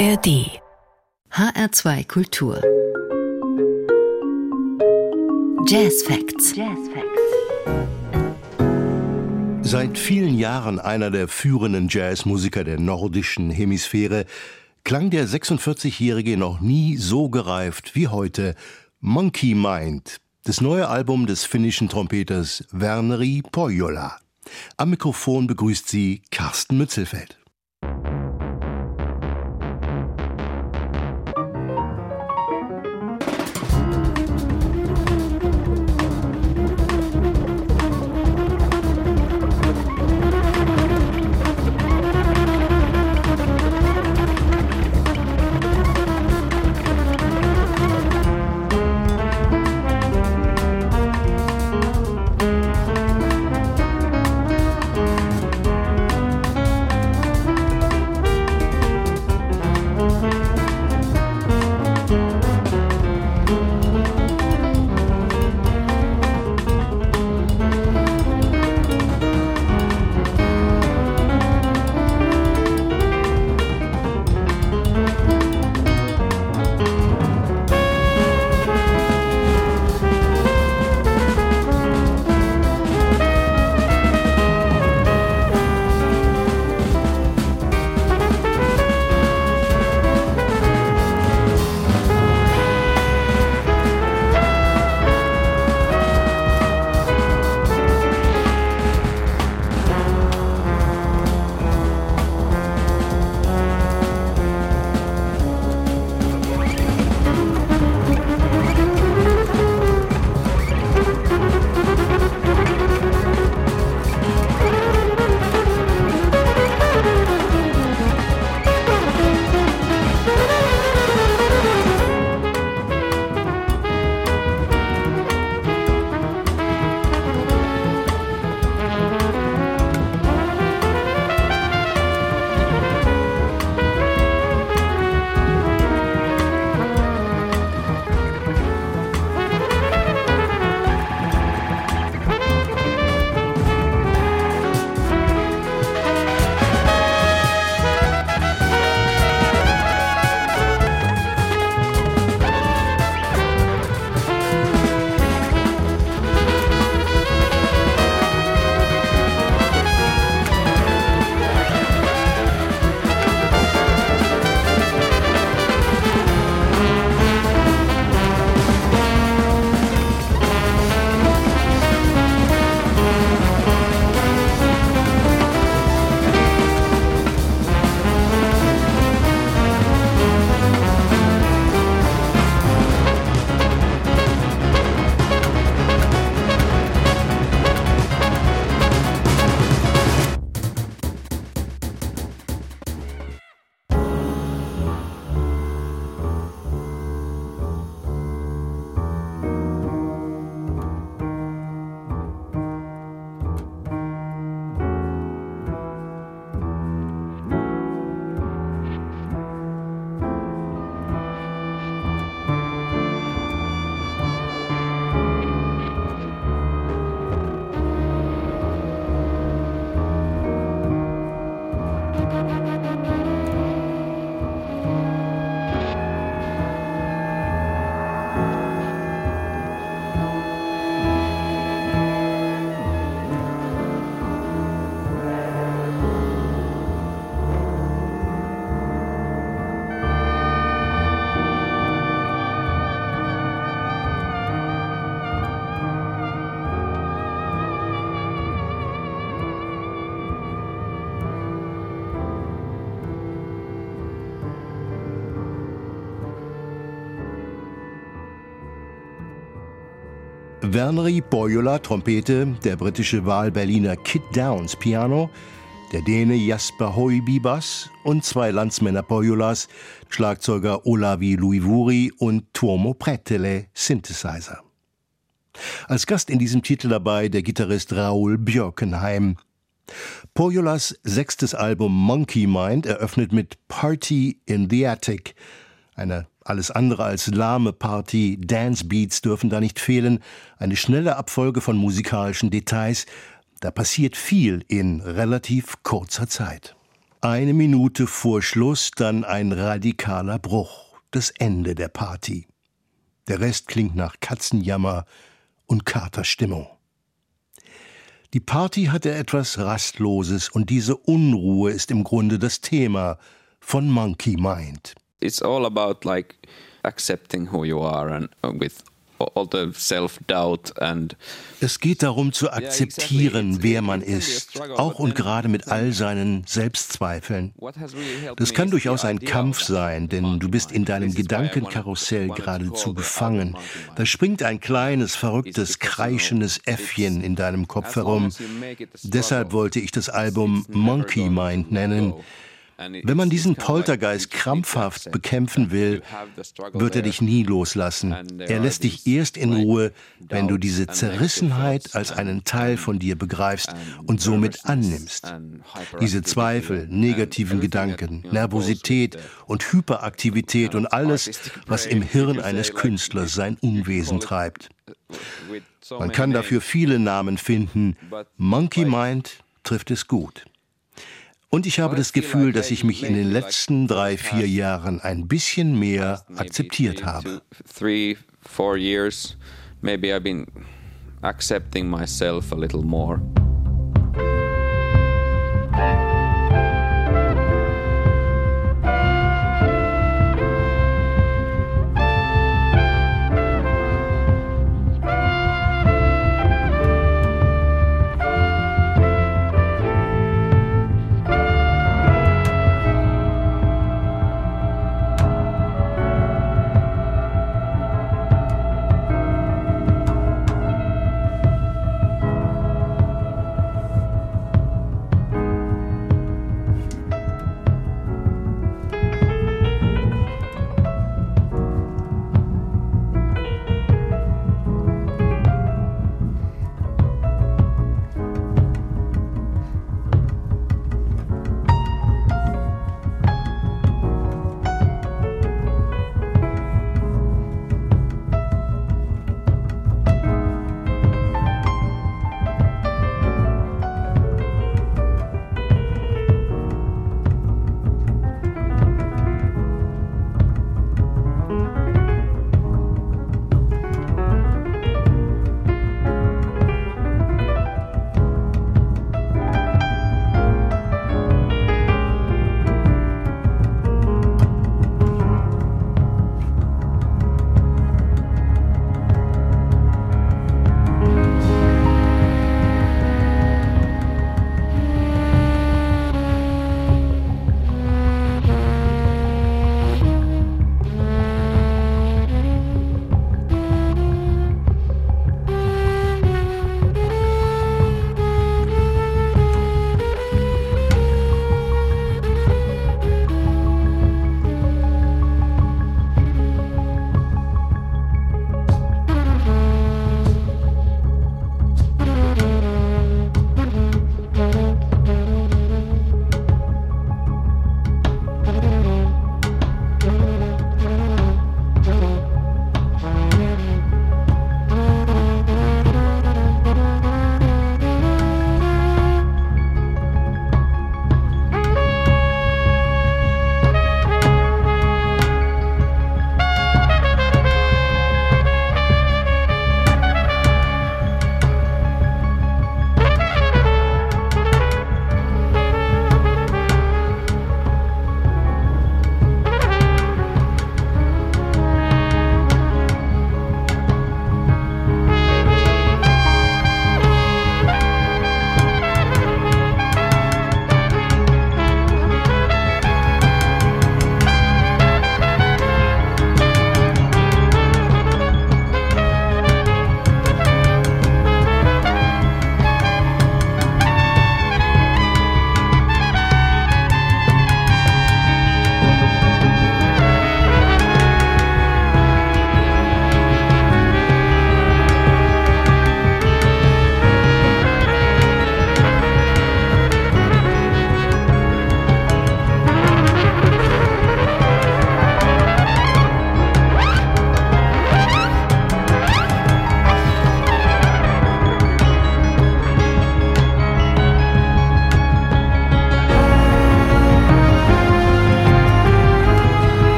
ARD HR2 Kultur Jazz Facts. Jazz Facts. Seit vielen Jahren einer der führenden Jazzmusiker der nordischen Hemisphäre, klang der 46-Jährige noch nie so gereift wie heute Monkey Mind, das neue Album des finnischen Trompeters Verneri Pohjola. Am Mikrofon begrüßt sie Carsten Mützelfeld. Verneri Boyola Trompete, der britische Wahlberliner Kit Downs Piano, der Däne Jasper Hoiby Bass und zwei Landsmänner Boyolas, Schlagzeuger Olavi Luivuri und Tuomo Pretele Synthesizer. Als Gast in diesem Titel dabei der Gitarrist Raoul Björkenheim. Poyolas sechstes Album Monkey Mind eröffnet mit Party in the Attic, eine alles andere als lahme Party, Dance Beats dürfen da nicht fehlen, eine schnelle Abfolge von musikalischen Details, da passiert viel in relativ kurzer Zeit. Eine Minute vor Schluss dann ein radikaler Bruch, das Ende der Party. Der Rest klingt nach Katzenjammer und Katerstimmung. Die Party hatte etwas Rastloses und diese Unruhe ist im Grunde das Thema von Monkey Mind. It's all about like accepting who you are and uh, with es geht darum zu akzeptieren, wer man ist, auch und gerade mit all seinen Selbstzweifeln. Das kann durchaus ein Kampf sein, denn du bist in deinem Gedankenkarussell geradezu gefangen. Da springt ein kleines, verrücktes, kreischendes Äffchen in deinem Kopf herum. Deshalb wollte ich das Album Monkey Mind nennen. Wenn man diesen Poltergeist krampfhaft bekämpfen will, wird er dich nie loslassen. Er lässt dich erst in Ruhe, wenn du diese Zerrissenheit als einen Teil von dir begreifst und somit annimmst. Diese Zweifel, negativen Gedanken, Nervosität und Hyperaktivität und alles, was im Hirn eines Künstlers sein Unwesen treibt. Man kann dafür viele Namen finden. Monkey Mind trifft es gut. Und ich habe das Gefühl, dass ich mich in den letzten drei, vier Jahren ein bisschen mehr akzeptiert habe. Maybe I've been accepting myself a little more.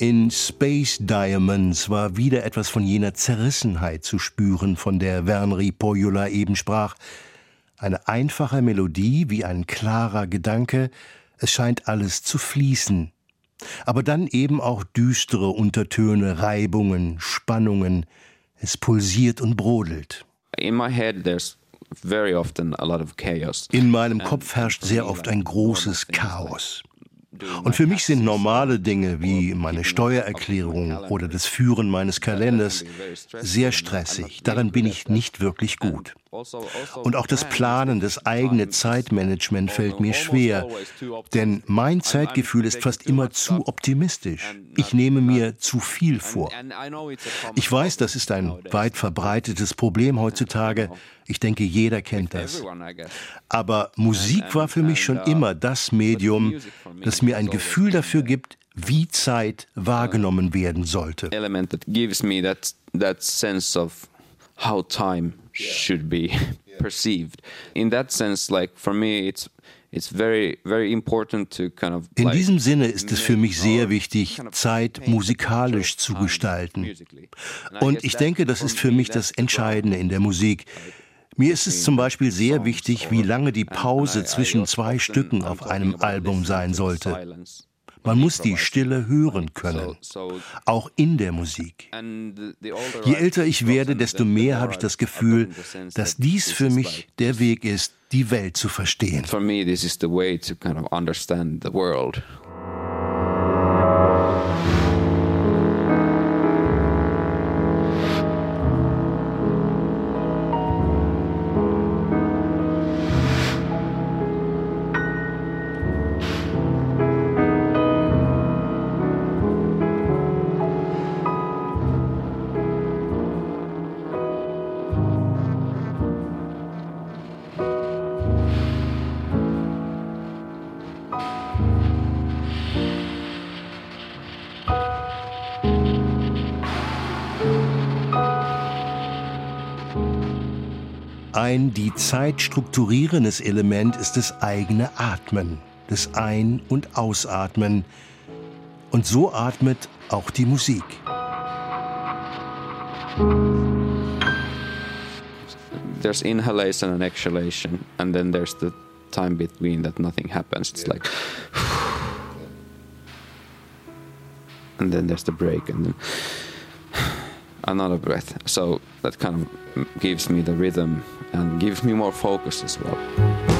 In Space Diamonds war wieder etwas von jener Zerrissenheit zu spüren, von der Verneri Pohjola eben sprach. Eine einfache Melodie wie ein klarer Gedanke, es scheint alles zu fließen. Aber dann eben auch düstere Untertöne, Reibungen, Spannungen. Es pulsiert und brodelt. In my head there's very often a lot of chaos. In meinem Kopf herrscht sehr oft ein großes Chaos. Und für mich sind normale Dinge wie meine Steuererklärung oder das Führen meines Kalenders sehr stressig. Darin bin ich nicht wirklich gut. Und auch das Planen, das eigene Zeitmanagement fällt mir schwer, denn mein Zeitgefühl ist fast immer zu optimistisch. Ich nehme mir zu viel vor. Ich weiß, das ist ein weit verbreitetes Problem heutzutage. Ich denke, jeder kennt das. Aber Musik war für mich schon immer das Medium, das mir ein Gefühl dafür gibt, wie Zeit wahrgenommen werden sollte. Element that gives me that that sense of how time should be perceived. In that sense, like for me, it's it's very very important to kind of. In diesem Sinne ist es für mich sehr wichtig, Zeit musikalisch zu gestalten. Und ich denke, das ist für mich das Entscheidende in der Musik. Mir ist es zum Beispiel sehr wichtig, wie lange die Pause zwischen zwei Stücken auf einem Album sein sollte. Man muss die Stille hören können, auch in der Musik. Je älter ich werde, desto mehr habe ich das Gefühl, dass dies für mich der Weg ist, die Welt zu verstehen. For me, this is the way to kind of understand the world. Ein die Zeit strukturierendes Element ist das eigene Atmen, das Ein- und Ausatmen. Und so atmet auch die Musik. There's inhalation and exhalation, and then there's the time between that nothing happens. It's like, and then there's the break, and then another breath. So that kind of gives me the rhythm and gives me more focus as well.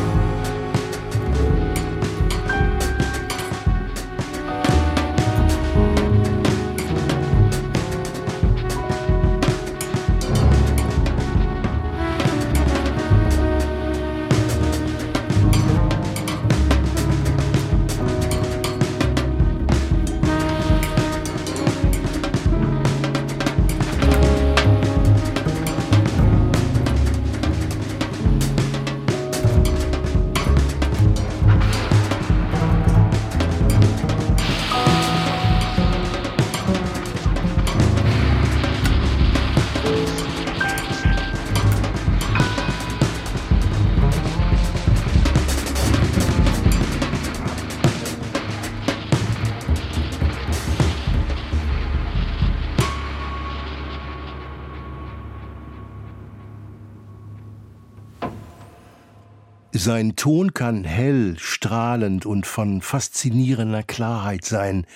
Sein Ton kann hell, strahlend und von faszinierender Klarheit sein,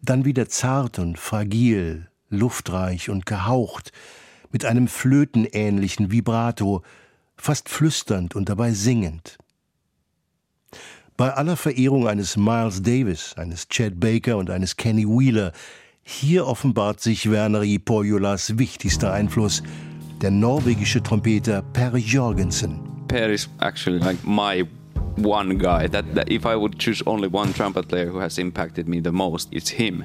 dann wieder zart und fragil, luftreich und gehaucht, mit einem flötenähnlichen Vibrato, fast flüsternd und dabei singend. Bei aller Verehrung eines Miles Davis, eines Chad Baker und eines Kenny Wheeler, hier offenbart sich Verneri Pohjolas wichtigster Einfluss, der norwegische Trompeter Per Jorgensen. Per is actually like my one guy. That, that if I would choose only one trumpet player who has impacted me the most, it's him.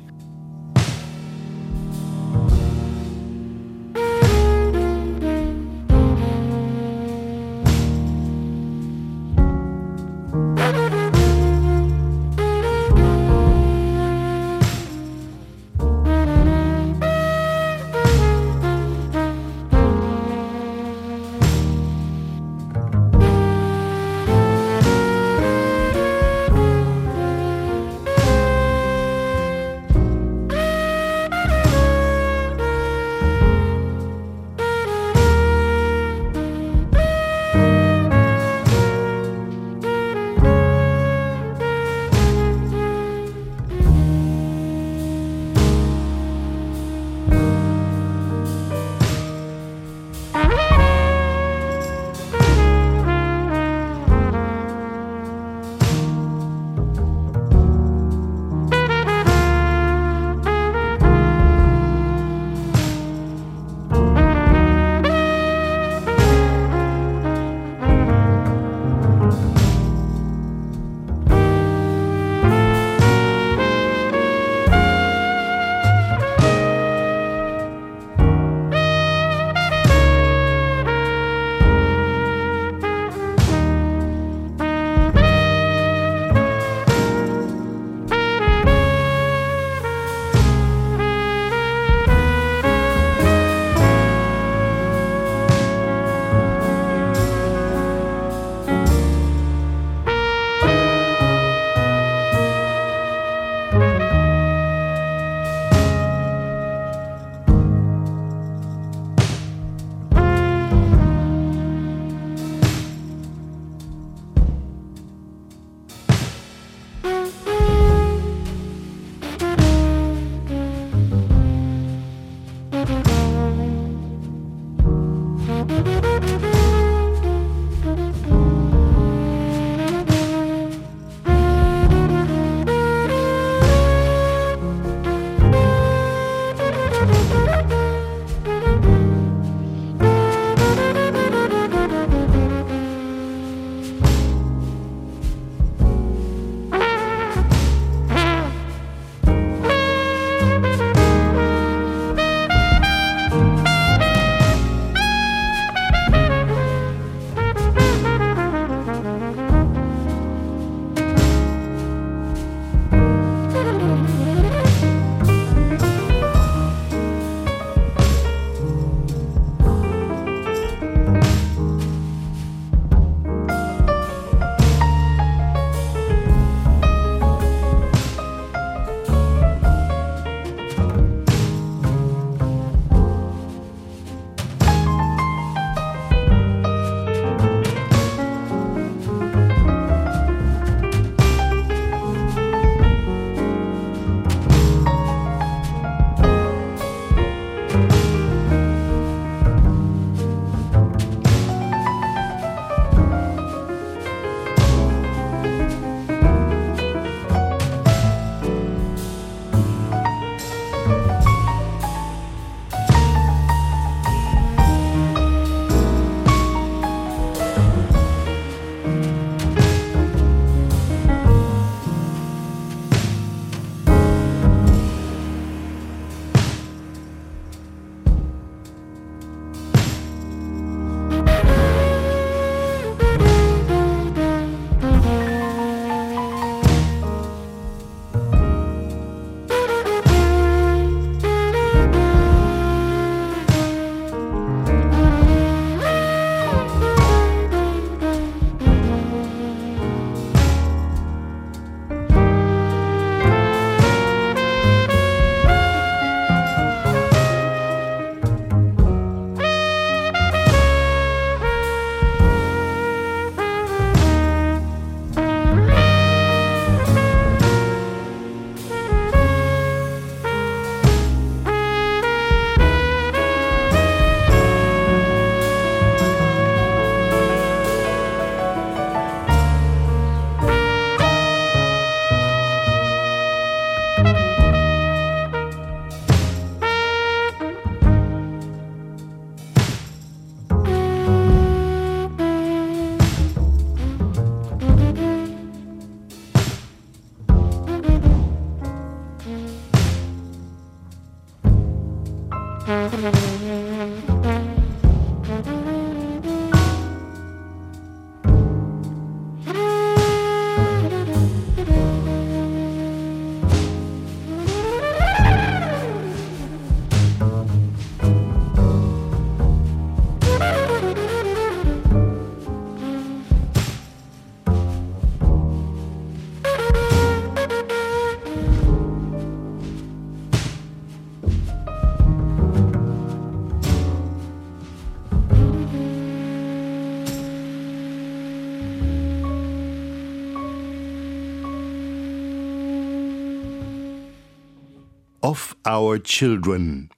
Of Our Children.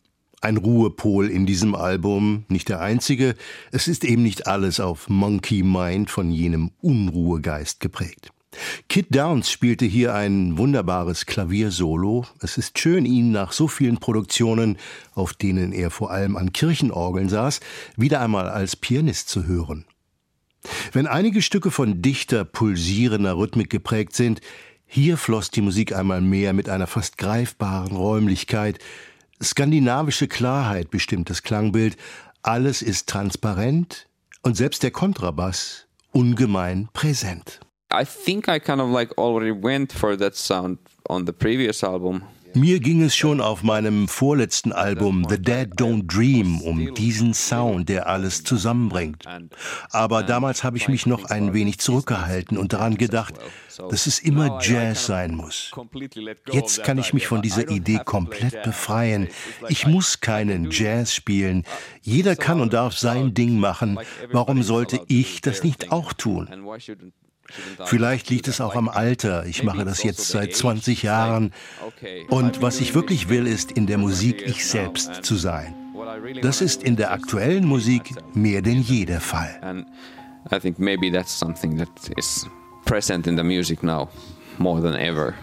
Ein Ruhepol in diesem Album, nicht der einzige. Es ist eben nicht alles auf Monkey Mind von jenem Unruhegeist geprägt. Kid Downs spielte hier ein wunderbares Klaviersolo. Es ist schön, ihn nach so vielen Produktionen, auf denen er vor allem an Kirchenorgeln saß, wieder einmal als Pianist zu hören. Wenn einige Stücke von dichter, pulsierender Rhythmik geprägt sind, hier floss die Musik einmal mehr mit einer fast greifbaren Räumlichkeit. Skandinavische Klarheit bestimmt das Klangbild. Alles ist transparent und selbst der Kontrabass ungemein präsent. I think I kind of like already went for that sound on the previous album. Mir ging es schon auf meinem vorletzten Album The Dead Don't Dream um diesen Sound, der alles zusammenbringt. Aber damals habe ich mich noch ein wenig zurückgehalten und daran gedacht, dass es immer Jazz sein muss. Jetzt kann ich mich von dieser Idee komplett befreien. Ich muss keinen Jazz spielen. Jeder kann und darf sein Ding machen. Warum sollte ich das nicht auch tun? Vielleicht liegt es auch am Alter. Ich mache das jetzt seit 20 Jahren. Und was ich wirklich will, ist in der Musik ich selbst zu sein. Das ist in der aktuellen Musik mehr denn je der Fall. I think maybe that's something that is present in the music now more than ever.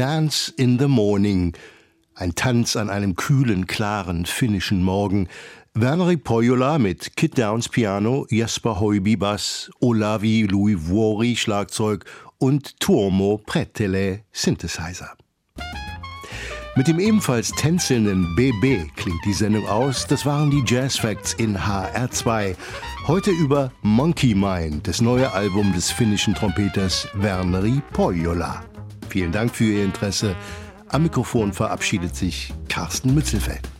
Dance in the Morning. Ein Tanz an einem kühlen, klaren finnischen Morgen. Verneri Pojola mit Kit Downs Piano, Jesper Hoiby Bass, Olavi Louis Vuori Schlagzeug und Tuomo Pretele Synthesizer. Mit dem ebenfalls tänzelnden BB klingt die Sendung aus. Das waren die Jazz Facts in HR2. Heute über Monkey Mind, das neue Album des finnischen Trompeters Verneri Pojola. Vielen Dank für Ihr Interesse. Am Mikrofon verabschiedet sich Carsten Mützelfeld.